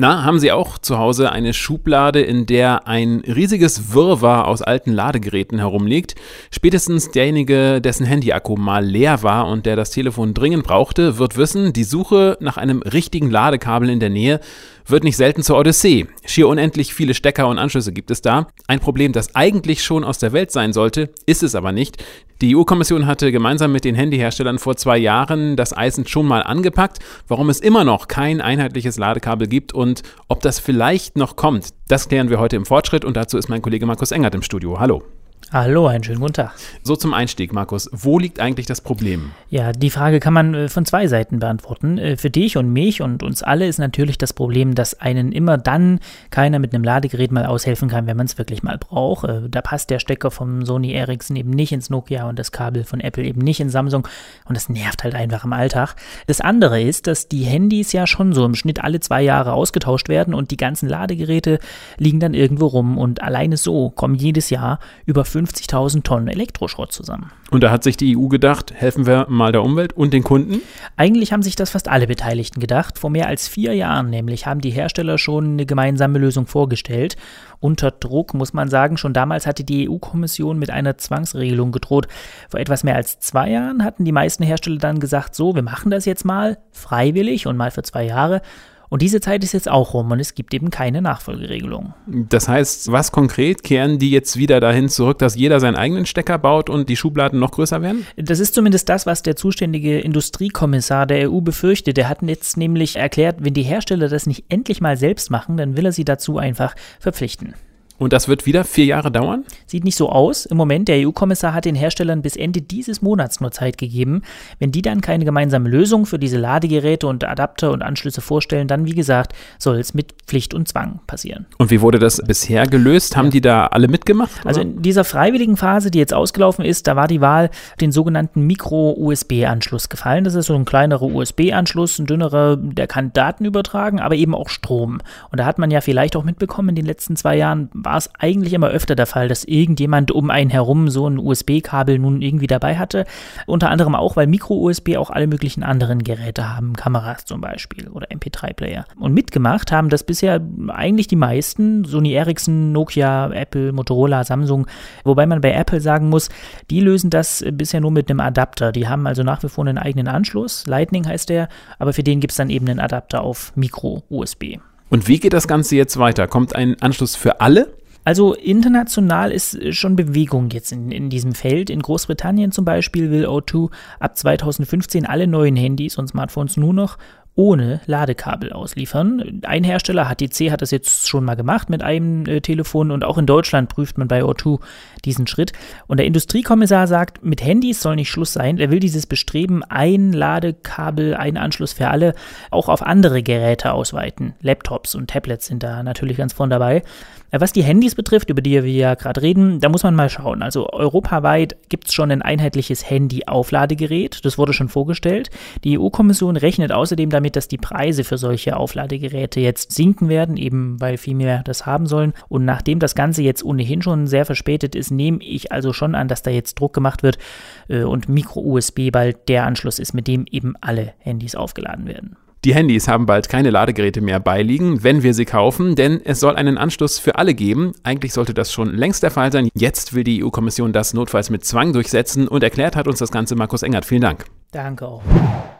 Na, haben Sie auch zu Hause eine Schublade, in der ein riesiges Wirrwarr aus alten Ladegeräten herumliegt? Spätestens derjenige, dessen Handyakku mal leer war und der das Telefon dringend brauchte, wird wissen, die Suche nach einem richtigen Ladekabel in der Nähe wird nicht selten zur Odyssee. Schier unendlich viele Stecker und Anschlüsse gibt es da. Ein Problem, das eigentlich schon aus der Welt sein sollte, ist es aber nicht. Die EU-Kommission hatte gemeinsam mit den Handyherstellern vor zwei Jahren das Eisen schon mal angepackt. Warum es immer noch kein einheitliches Ladekabel gibt und ob das vielleicht noch kommt, das klären wir heute im Fortschritt und dazu ist mein Kollege Markus Engert im Studio. Hallo. Hallo, einen schönen guten Tag. So zum Einstieg, Markus. Wo liegt eigentlich das Problem? Ja, die Frage kann man äh, von zwei Seiten beantworten. Äh, für dich und mich und uns alle ist natürlich das Problem, dass einen immer dann keiner mit einem Ladegerät mal aushelfen kann, wenn man es wirklich mal braucht. Äh, da passt der Stecker vom Sony Ericsson eben nicht ins Nokia und das Kabel von Apple eben nicht in Samsung und das nervt halt einfach im Alltag. Das andere ist, dass die Handys ja schon so im Schnitt alle zwei Jahre ausgetauscht werden und die ganzen Ladegeräte liegen dann irgendwo rum und alleine so kommen jedes Jahr über 50.000 Tonnen Elektroschrott zusammen. Und da hat sich die EU gedacht, helfen wir mal der Umwelt und den Kunden? Eigentlich haben sich das fast alle Beteiligten gedacht. Vor mehr als vier Jahren nämlich haben die Hersteller schon eine gemeinsame Lösung vorgestellt. Unter Druck muss man sagen, schon damals hatte die EU-Kommission mit einer Zwangsregelung gedroht. Vor etwas mehr als zwei Jahren hatten die meisten Hersteller dann gesagt, so, wir machen das jetzt mal freiwillig und mal für zwei Jahre. Und diese Zeit ist jetzt auch rum und es gibt eben keine Nachfolgeregelung. Das heißt, was konkret kehren die jetzt wieder dahin zurück, dass jeder seinen eigenen Stecker baut und die Schubladen noch größer werden? Das ist zumindest das, was der zuständige Industriekommissar der EU befürchtet. Der hat jetzt nämlich erklärt, wenn die Hersteller das nicht endlich mal selbst machen, dann will er sie dazu einfach verpflichten. Und das wird wieder vier Jahre dauern? Sieht nicht so aus. Im Moment, der EU-Kommissar hat den Herstellern bis Ende dieses Monats nur Zeit gegeben. Wenn die dann keine gemeinsame Lösung für diese Ladegeräte und Adapter und Anschlüsse vorstellen, dann, wie gesagt, soll es mit Pflicht und Zwang passieren. Und wie wurde das bisher gelöst? Haben ja. die da alle mitgemacht? Oder? Also in dieser freiwilligen Phase, die jetzt ausgelaufen ist, da war die Wahl den sogenannten Micro-USB-Anschluss gefallen. Das ist so ein kleinerer USB-Anschluss, ein dünnerer, der kann Daten übertragen, aber eben auch Strom. Und da hat man ja vielleicht auch mitbekommen in den letzten zwei Jahren, war es eigentlich immer öfter der Fall, dass irgendjemand um einen herum so ein USB-Kabel nun irgendwie dabei hatte. Unter anderem auch, weil Micro-USB auch alle möglichen anderen Geräte haben, Kameras zum Beispiel oder MP3-Player. Und mitgemacht haben das bisher eigentlich die meisten, Sony Ericsson, Nokia, Apple, Motorola, Samsung, wobei man bei Apple sagen muss, die lösen das bisher nur mit einem Adapter. Die haben also nach wie vor einen eigenen Anschluss, Lightning heißt der, aber für den gibt es dann eben einen Adapter auf Micro-USB. Und wie geht das Ganze jetzt weiter? Kommt ein Anschluss für alle? Also international ist schon Bewegung jetzt in, in diesem Feld. In Großbritannien zum Beispiel will O2 ab 2015 alle neuen Handys und Smartphones nur noch ohne Ladekabel ausliefern. Ein Hersteller, HTC, hat das jetzt schon mal gemacht mit einem äh, Telefon und auch in Deutschland prüft man bei O2 diesen Schritt. Und der Industriekommissar sagt, mit Handys soll nicht Schluss sein. Er will dieses Bestreben, ein Ladekabel, ein Anschluss für alle, auch auf andere Geräte ausweiten. Laptops und Tablets sind da natürlich ganz vorn dabei. Äh, was die Handys betrifft, über die wir ja gerade reden, da muss man mal schauen. Also europaweit gibt es schon ein einheitliches Handy-Aufladegerät. Das wurde schon vorgestellt. Die EU-Kommission rechnet außerdem damit, dass die Preise für solche Aufladegeräte jetzt sinken werden, eben weil viel mehr das haben sollen. Und nachdem das Ganze jetzt ohnehin schon sehr verspätet ist, nehme ich also schon an, dass da jetzt Druck gemacht wird äh, und Micro-USB bald der Anschluss ist, mit dem eben alle Handys aufgeladen werden. Die Handys haben bald keine Ladegeräte mehr beiliegen, wenn wir sie kaufen, denn es soll einen Anschluss für alle geben. Eigentlich sollte das schon längst der Fall sein. Jetzt will die EU-Kommission das notfalls mit Zwang durchsetzen und erklärt hat uns das Ganze Markus Engert. Vielen Dank. Danke auch.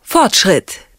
Fortschritt.